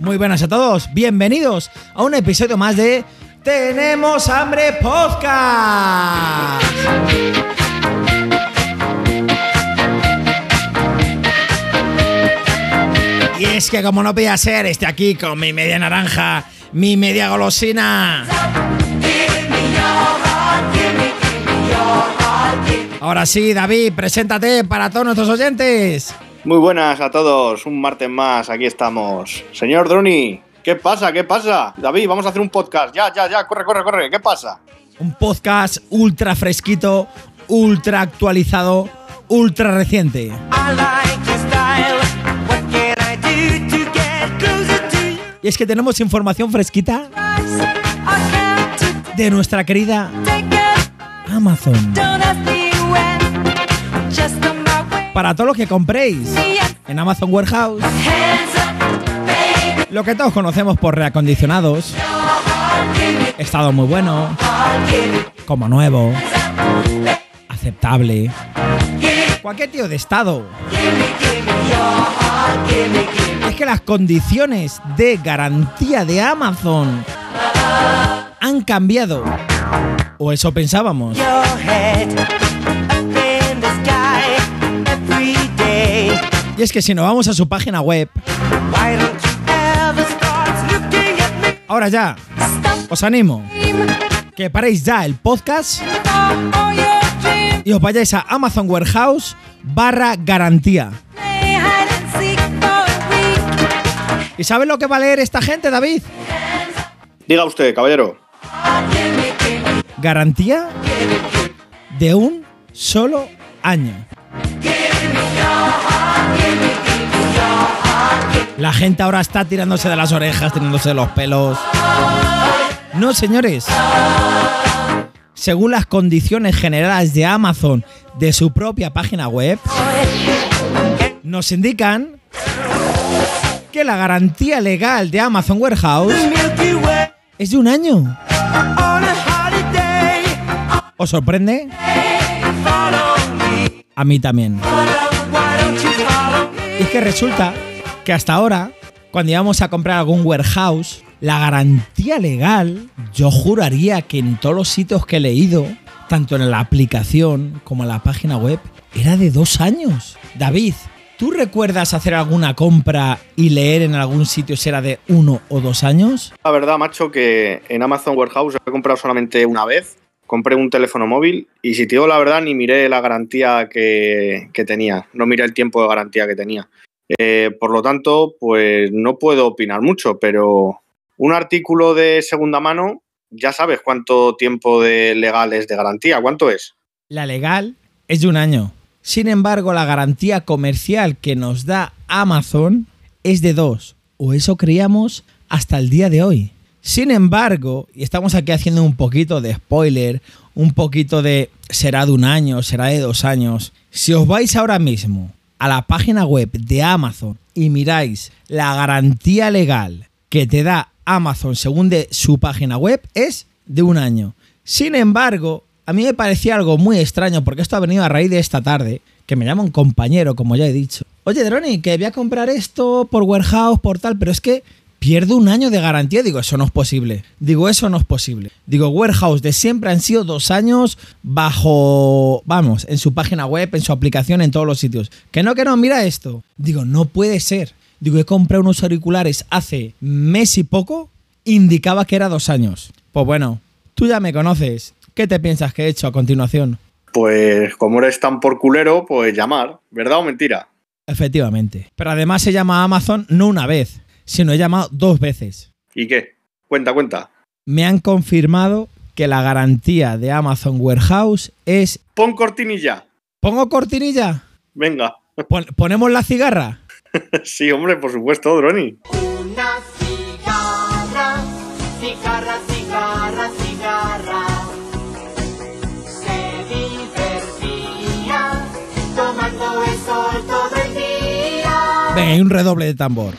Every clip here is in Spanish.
Muy buenas a todos, bienvenidos a un episodio más de Tenemos Hambre Podcast. Y es que como no podía ser, estoy aquí con mi media naranja, mi media golosina. Ahora sí, David, preséntate para todos nuestros oyentes. Muy buenas a todos, un martes más, aquí estamos. Señor Droni, ¿qué pasa? ¿Qué pasa? David, vamos a hacer un podcast. Ya, ya, ya, corre, corre, corre, ¿qué pasa? Un podcast ultra fresquito, ultra actualizado, ultra reciente. Y es que tenemos información fresquita de nuestra querida Amazon. Para todo lo que compréis en Amazon Warehouse, lo que todos conocemos por reacondicionados, estado muy bueno, como nuevo, aceptable, cualquier tío de estado. Es que las condiciones de garantía de Amazon han cambiado. O eso pensábamos. Y es que si nos vamos a su página web, ahora ya, os animo que paréis ya el podcast y os vayáis a Amazon Warehouse barra garantía. ¿Y sabes lo que va a leer esta gente, David? Diga usted, caballero. Garantía de un solo año. La gente ahora está tirándose de las orejas, tirándose de los pelos. No, señores. Según las condiciones generales de Amazon de su propia página web, nos indican que la garantía legal de Amazon Warehouse es de un año. ¿Os sorprende? A mí también. Y es que resulta que hasta ahora, cuando íbamos a comprar algún warehouse, la garantía legal, yo juraría que en todos los sitios que he leído, tanto en la aplicación como en la página web, era de dos años. David, ¿tú recuerdas hacer alguna compra y leer en algún sitio si era de uno o dos años? La verdad, macho, que en Amazon Warehouse he comprado solamente una vez. Compré un teléfono móvil y si te digo la verdad, ni miré la garantía que, tenía. No miré el tiempo de garantía que tenía. Eh, por lo tanto, pues no puedo opinar mucho, pero un artículo de segunda mano, ya sabes cuánto tiempo de legal es de garantía. ¿Cuánto es? La legal es de un año. Sin embargo, la garantía comercial que nos da Amazon es de dos. O eso creíamos hasta el día de hoy. Sin embargo, y estamos aquí haciendo un poquito de spoiler, un poquito de será de un año, será de dos años. Si os vais ahora mismo a la página web de Amazon y miráis la garantía legal que te da Amazon según de su página web, es de un año. Sin embargo, a mí me parecía algo muy extraño porque esto ha venido a raíz de esta tarde, que me llama un compañero, como ya he dicho. Oye, Droni, que voy a comprar esto por warehouse, por tal, pero es que pierdo un año de garantía. Digo, eso no es posible. Digo, eso no es posible. Digo, Warehouse de siempre han sido dos años bajo, vamos, en su página web, en su aplicación, en todos los sitios. Que no, que no, mira esto. Digo, no puede ser. Digo, he comprado unos auriculares hace mes y poco, indicaba que era dos años. Pues bueno, tú ya me conoces. ¿Qué te piensas que he hecho a continuación? Pues como eres tan por culero, pues llamar, ¿verdad o mentira? Efectivamente. Pero además se llama Amazon no una vez, sino he llamado dos veces. ¿Y qué? Cuenta, cuenta. Me han confirmado que la garantía de Amazon Warehouse es... Pon cortinilla. ¿Pongo cortinilla? Venga. Pon- ¿Ponemos la cigarra? sí, hombre, por supuesto, Droni. Una cigarra, cigarra, cigarra, cigarra. Se divertía tomando el sol todo el día. Venga, hay un redoble de tambor.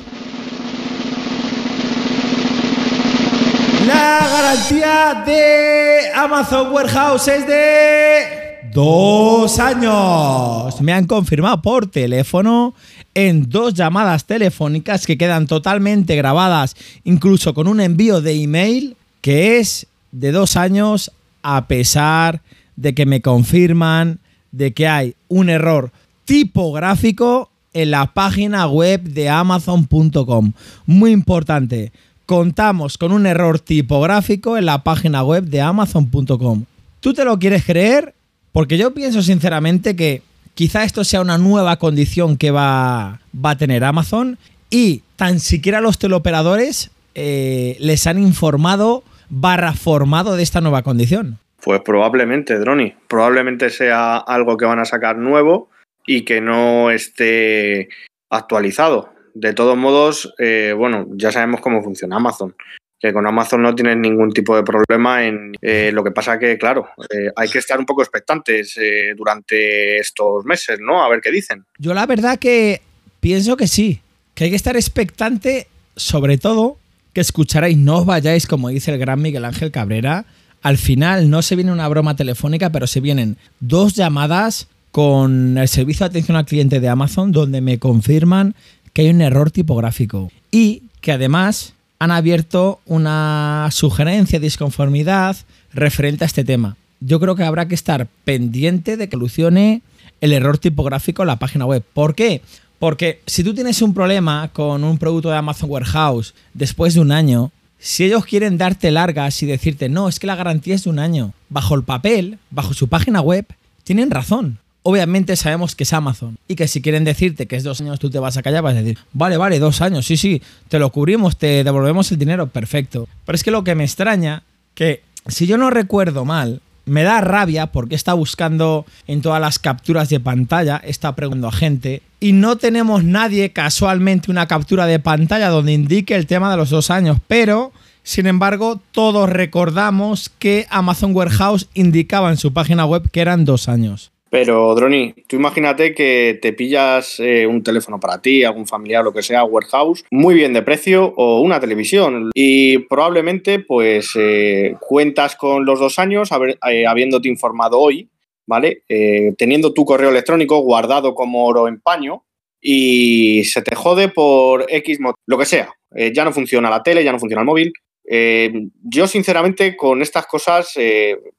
La garantía de Amazon Warehouse es de dos años. Me han confirmado por teléfono en dos llamadas telefónicas que quedan totalmente grabadas, incluso con un envío de email, que es de dos años a pesar de que me confirman de que hay un error tipográfico en la página web de amazon.com. Muy importante, contamos con un error tipográfico en la página web de amazon.com. ¿Tú te lo quieres creer? Porque yo pienso sinceramente que quizá esto sea una nueva condición que va, va a tener Amazon y tan siquiera los teleoperadores eh, les han informado barra formado de esta nueva condición. Pues probablemente, Droni. Probablemente sea algo que van a sacar nuevo y que no esté actualizado. De todos modos, eh, bueno, ya sabemos cómo funciona Amazon. Que con Amazon no tienes ningún tipo de problema en eh, lo que pasa que, claro, eh, hay que estar un poco expectantes eh, durante estos meses, ¿no? A ver qué dicen. Yo la verdad que pienso que sí, que hay que estar expectante, sobre todo que escucharéis, no os vayáis, como dice el gran Miguel Ángel Cabrera. Al final no se viene una broma telefónica, pero se vienen dos llamadas con el servicio de atención al cliente de Amazon donde me confirman que hay un error tipográfico y que además han abierto una sugerencia de disconformidad referente a este tema. Yo creo que habrá que estar pendiente de que solucione el error tipográfico en la página web. ¿Por qué? Porque si tú tienes un problema con un producto de Amazon Warehouse después de un año, si ellos quieren darte largas y decirte, no, es que la garantía es de un año, bajo el papel, bajo su página web, tienen razón. Obviamente sabemos que es Amazon y que si quieren decirte que es dos años tú te vas a callar, vas a decir, vale, vale, dos años, sí, sí, te lo cubrimos, te devolvemos el dinero, perfecto. Pero es que lo que me extraña, que si yo no recuerdo mal, me da rabia porque está buscando en todas las capturas de pantalla, está preguntando a gente y no tenemos nadie casualmente una captura de pantalla donde indique el tema de los dos años, pero sin embargo todos recordamos que Amazon Warehouse indicaba en su página web que eran dos años. Pero, Droni, tú imagínate que te pillas eh, un teléfono para ti, algún familiar, lo que sea, warehouse, muy bien de precio, o una televisión. Y probablemente, pues, eh, cuentas con los dos años, eh, habiéndote informado hoy, ¿vale? Eh, teniendo tu correo electrónico guardado como oro en paño, y se te jode por X lo que sea. Ya no funciona la tele, ya no funciona el móvil. Yo, sinceramente, con estas cosas,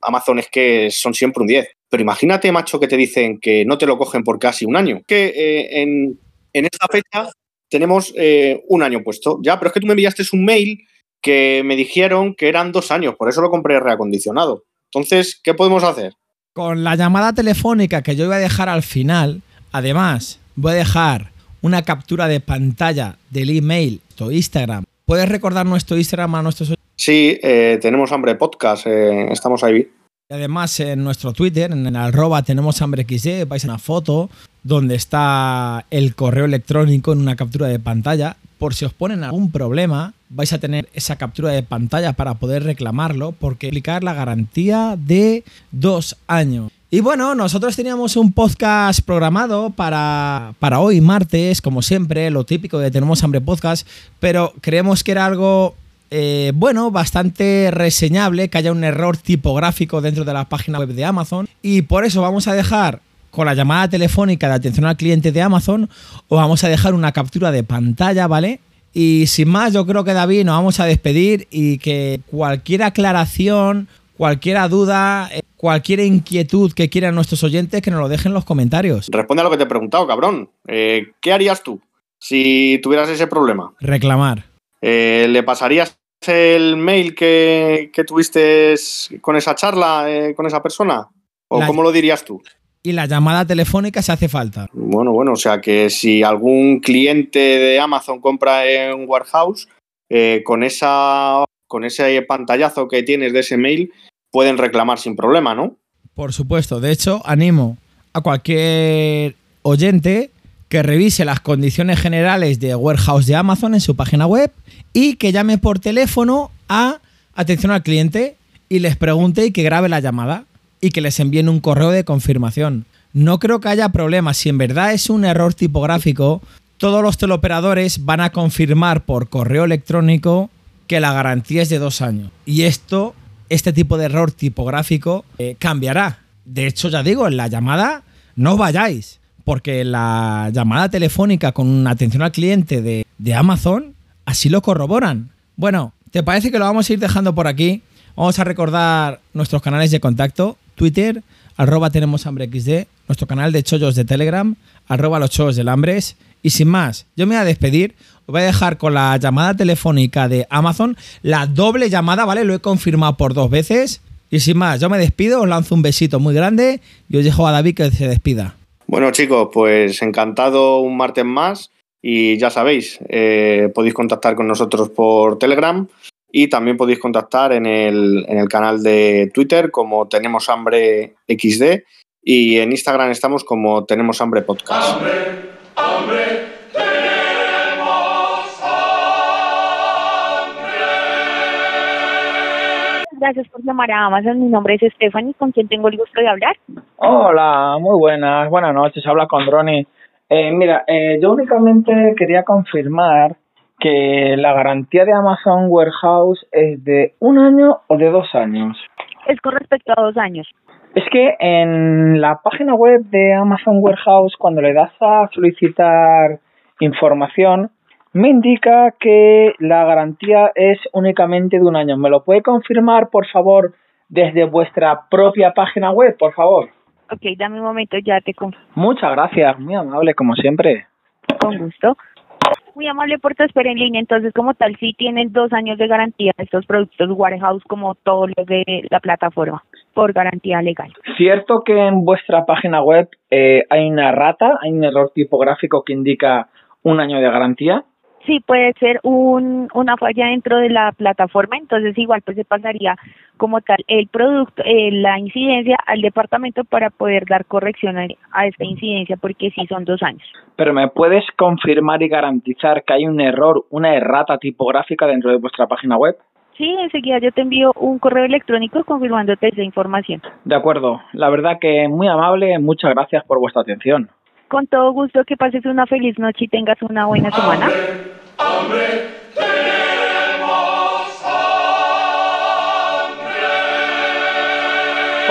Amazon es que son siempre un 10. Pero imagínate, macho, que te dicen que no te lo cogen por casi un año. Que eh, en, en esta fecha tenemos eh, un año puesto. Ya, pero es que tú me enviaste un mail que me dijeron que eran dos años, por eso lo compré reacondicionado. Entonces, ¿qué podemos hacer? Con la llamada telefónica que yo iba a dejar al final, además, voy a dejar una captura de pantalla del email, tu Instagram. ¿Puedes recordar nuestro Instagram a nuestros Sí, eh, tenemos hambre podcast, eh, estamos ahí. Además, en nuestro Twitter, en el arroba tenemos hambre vais a una foto donde está el correo electrónico en una captura de pantalla. Por si os ponen algún problema, vais a tener esa captura de pantalla para poder reclamarlo, porque aplicar la garantía de dos años. Y bueno, nosotros teníamos un podcast programado para, para hoy, martes, como siempre, lo típico de Tenemos Hambre Podcast, pero creemos que era algo eh, bueno, bastante reseñable que haya un error tipográfico dentro de la página web de Amazon. Y por eso vamos a dejar con la llamada telefónica de atención al cliente de Amazon o vamos a dejar una captura de pantalla, ¿vale? Y sin más, yo creo que David nos vamos a despedir y que cualquier aclaración, cualquier duda, eh, cualquier inquietud que quieran nuestros oyentes, que nos lo dejen en los comentarios. Responde a lo que te he preguntado, cabrón. Eh, ¿Qué harías tú si tuvieras ese problema? Reclamar. Eh, ¿Le pasarías el mail que, que tuviste con esa charla, eh, con esa persona? ¿O La- cómo lo dirías tú? Y la llamada telefónica se hace falta. Bueno, bueno, o sea que si algún cliente de Amazon compra en Warehouse, eh, con, esa, con ese pantallazo que tienes de ese mail, pueden reclamar sin problema, ¿no? Por supuesto, de hecho, animo a cualquier oyente que revise las condiciones generales de Warehouse de Amazon en su página web y que llame por teléfono a atención al cliente y les pregunte y que grabe la llamada y que les envíen un correo de confirmación. No creo que haya problema. Si en verdad es un error tipográfico, todos los teleoperadores van a confirmar por correo electrónico que la garantía es de dos años. Y esto, este tipo de error tipográfico, eh, cambiará. de hecho, ya digo, en la llamada no vayáis, porque la llamada telefónica con atención al cliente de, Amazon así lo corroboran. Bueno, ¿te parece que lo vamos a ir dejando por aquí? Vamos a recordar nuestros canales de contacto, Twitter, arroba tenemos hambre nuestro canal de chollos de Telegram, arroba los chollos del hambres. Y sin más, yo me voy a despedir, os voy a dejar con la llamada telefónica de Amazon, la doble llamada, ¿vale? Lo he confirmado por dos veces. Y sin más, yo me despido, os lanzo un besito muy grande y os dejo a David que se despida. Bueno, chicos, pues encantado un martes más. Y ya sabéis, eh, podéis contactar con nosotros por Telegram y también podéis contactar en el, en el canal de Twitter como Tenemos Hambre XD y en Instagram estamos como Tenemos Hambre Podcast. Gracias por llamar a Amazon. Mi nombre es Stephanie, con quien tengo el gusto de hablar. Hola, muy buenas, buenas noches, habla con Ronnie. Eh, mira, eh, yo únicamente quería confirmar que la garantía de Amazon Warehouse es de un año o de dos años. Es con respecto a dos años. Es que en la página web de Amazon Warehouse, cuando le das a solicitar información, me indica que la garantía es únicamente de un año. ¿Me lo puede confirmar, por favor, desde vuestra propia página web, por favor? Ok, dame un momento, ya te confirmo. Muchas gracias, muy amable como siempre. Con gusto. Muy amable por tu espera en línea. Entonces, como tal, sí tienen dos años de garantía estos productos Warehouse como todos los de la plataforma, por garantía legal. Cierto que en vuestra página web eh, hay una rata, hay un error tipográfico que indica un año de garantía. Sí, puede ser un, una falla dentro de la plataforma, entonces igual pues se pasaría como tal el producto, eh, la incidencia al departamento para poder dar corrección a, a esta incidencia porque sí son dos años. Pero me puedes confirmar y garantizar que hay un error, una errata tipográfica dentro de vuestra página web. Sí, enseguida yo te envío un correo electrónico confirmándote esa información. De acuerdo, la verdad que muy amable, muchas gracias por vuestra atención. Con todo gusto, que pases una feliz noche y tengas una buena semana.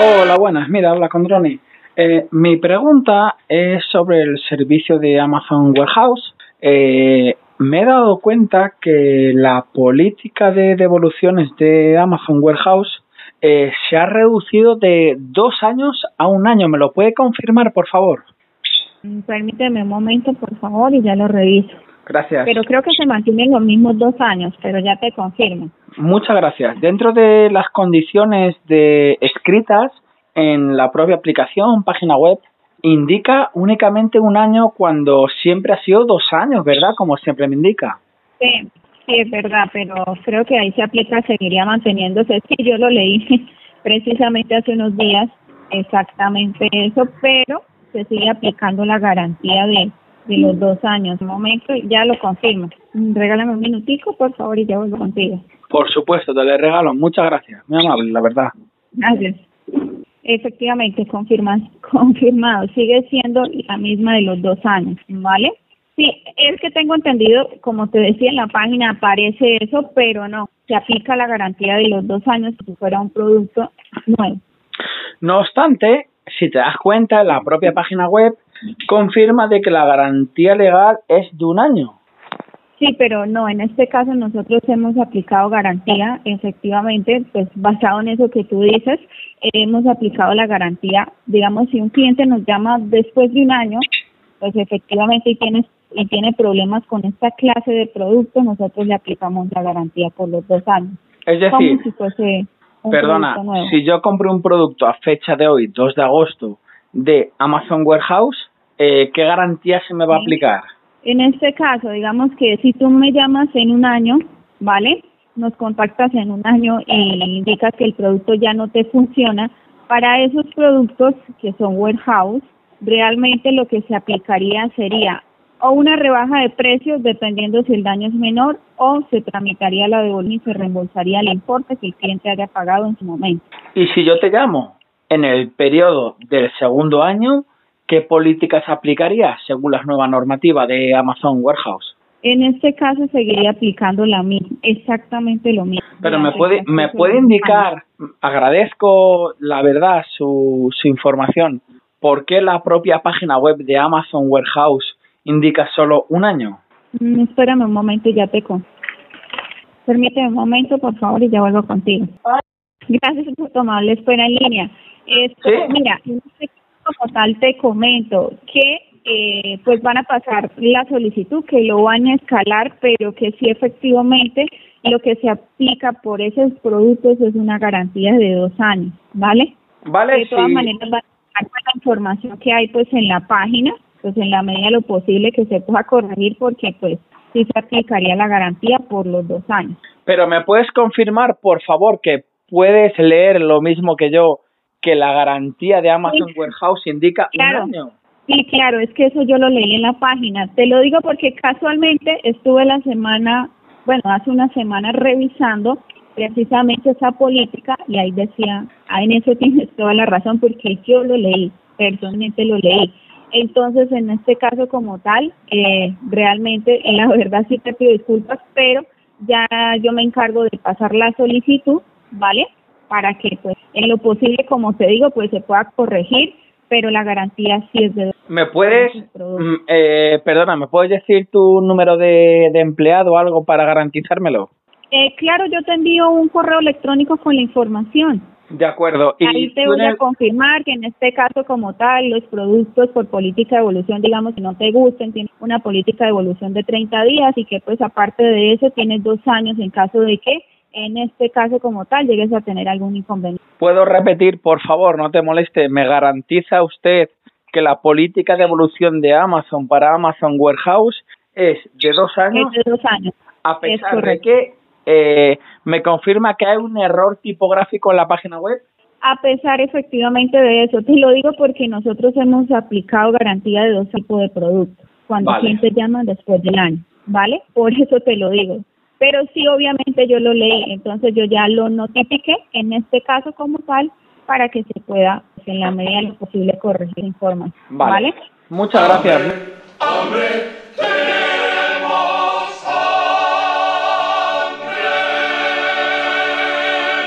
Hola, buenas. Mira, habla con Ronnie. Eh, mi pregunta es sobre el servicio de Amazon Warehouse. Eh, me he dado cuenta que la política de devoluciones de Amazon Warehouse eh, se ha reducido de dos años a un año. ¿Me lo puede confirmar, por favor? Mm, Permíteme un momento, por favor, y ya lo reviso. Gracias. Pero creo que se mantienen los mismos dos años, pero ya te confirmo. Muchas gracias. Dentro de las condiciones de escritas en la propia aplicación, página web, indica únicamente un año cuando siempre ha sido dos años, ¿verdad? Como siempre me indica. Sí, sí, es verdad, pero creo que ahí se aplica, seguiría manteniéndose. Es que yo lo leí precisamente hace unos días, exactamente eso, pero se sigue aplicando la garantía de, de los dos años. Un momento, ya lo confirmo. Regálame un minutico, por favor, y ya vuelvo contigo. Por supuesto, te le regalo. Muchas gracias. Muy amable, la verdad. Gracias. Efectivamente, confirmas, confirmado. Sigue siendo la misma de los dos años, ¿vale? Sí, es que tengo entendido, como te decía en la página, aparece eso, pero no, se aplica la garantía de los dos años si fuera un producto nuevo. No obstante, si te das cuenta, la propia página web confirma de que la garantía legal es de un año. Sí, pero no, en este caso nosotros hemos aplicado garantía, efectivamente, pues basado en eso que tú dices, hemos aplicado la garantía. Digamos, si un cliente nos llama después de un año, pues efectivamente y tiene, y tiene problemas con esta clase de producto, nosotros le aplicamos la garantía por los dos años. Es decir, Como si fuese Perdona, si yo compro un producto a fecha de hoy, 2 de agosto, de Amazon Warehouse, eh, ¿qué garantía se me va a aplicar? En este caso, digamos que si tú me llamas en un año, ¿vale? Nos contactas en un año y indicas que el producto ya no te funciona. Para esos productos que son warehouse, realmente lo que se aplicaría sería o una rebaja de precios dependiendo si el daño es menor o se tramitaría la devolución y se reembolsaría el importe que el cliente haya pagado en su momento. Y si yo te llamo en el periodo del segundo año, ¿qué políticas aplicarías según las nuevas normativas de Amazon Warehouse? En este caso seguiría aplicando la misma, exactamente lo mismo. Pero me puede, me puede indicar, agradezco la verdad su, su información, ¿por qué la propia página web de Amazon Warehouse indica solo un año? Mm, espérame un momento y ya te con. Permíteme un momento, por favor, y ya vuelvo contigo. Gracias por tomar la espera en línea. Esto, Sí. Mira, como tal te comento que eh, pues van a pasar la solicitud, que lo van a escalar, pero que sí efectivamente lo que se aplica por esos productos es una garantía de dos años, ¿vale? ¿Vale? de todas Sí. maneras van a con la información que hay pues en la página pues en la medida de lo posible que se pueda corregir porque pues sí se aplicaría la garantía por los dos años Pero me puedes confirmar, por favor, que puedes leer lo mismo que yo, que la garantía de Amazon Sí. Warehouse indica Claro. un año. sí claro es que eso yo lo leí en la página te lo digo porque casualmente estuve la semana bueno hace una semana revisando precisamente esa política y ahí decía ah, en eso tienes toda la razón porque yo lo leí personalmente lo leí Entonces, en este caso como tal, eh, realmente, en la verdad sí te pido disculpas, pero ya yo me encargo de pasar la solicitud, ¿vale? Para que, pues, en lo posible, como te digo, pues se pueda corregir, pero la garantía sí es de... ¿Me puedes, mm, eh, perdona, ¿me puedes decir tu número de, de empleado o algo para garantizármelo? Eh, claro, yo te envío un correo electrónico con la información. De acuerdo. Y Ahí te voy a confirmar que en este caso como tal, los productos por política de evolución, digamos que no te gusten, tienen una política de evolución de 30 días y que pues aparte de eso tienes dos años en caso de que en este caso como tal llegues a tener algún inconveniente. ¿Puedo repetir, por favor, no te moleste? ¿Me garantiza usted que la política de evolución de Amazon para Amazon Warehouse es de dos años? Es de dos años. a es pesar de que eh, me confirma que hay un error tipográfico en la página web. A pesar efectivamente de eso, te lo digo porque nosotros hemos aplicado garantía de dos tipos de productos cuando Vale. clientes llaman después del año, ¿vale? Por eso te lo digo. Pero sí, obviamente yo lo leí, entonces yo ya lo notifiqué en este caso como tal para que se pueda, pues, en la medida de lo posible, corregir información, Vale. ¿vale? Muchas gracias. Hombre,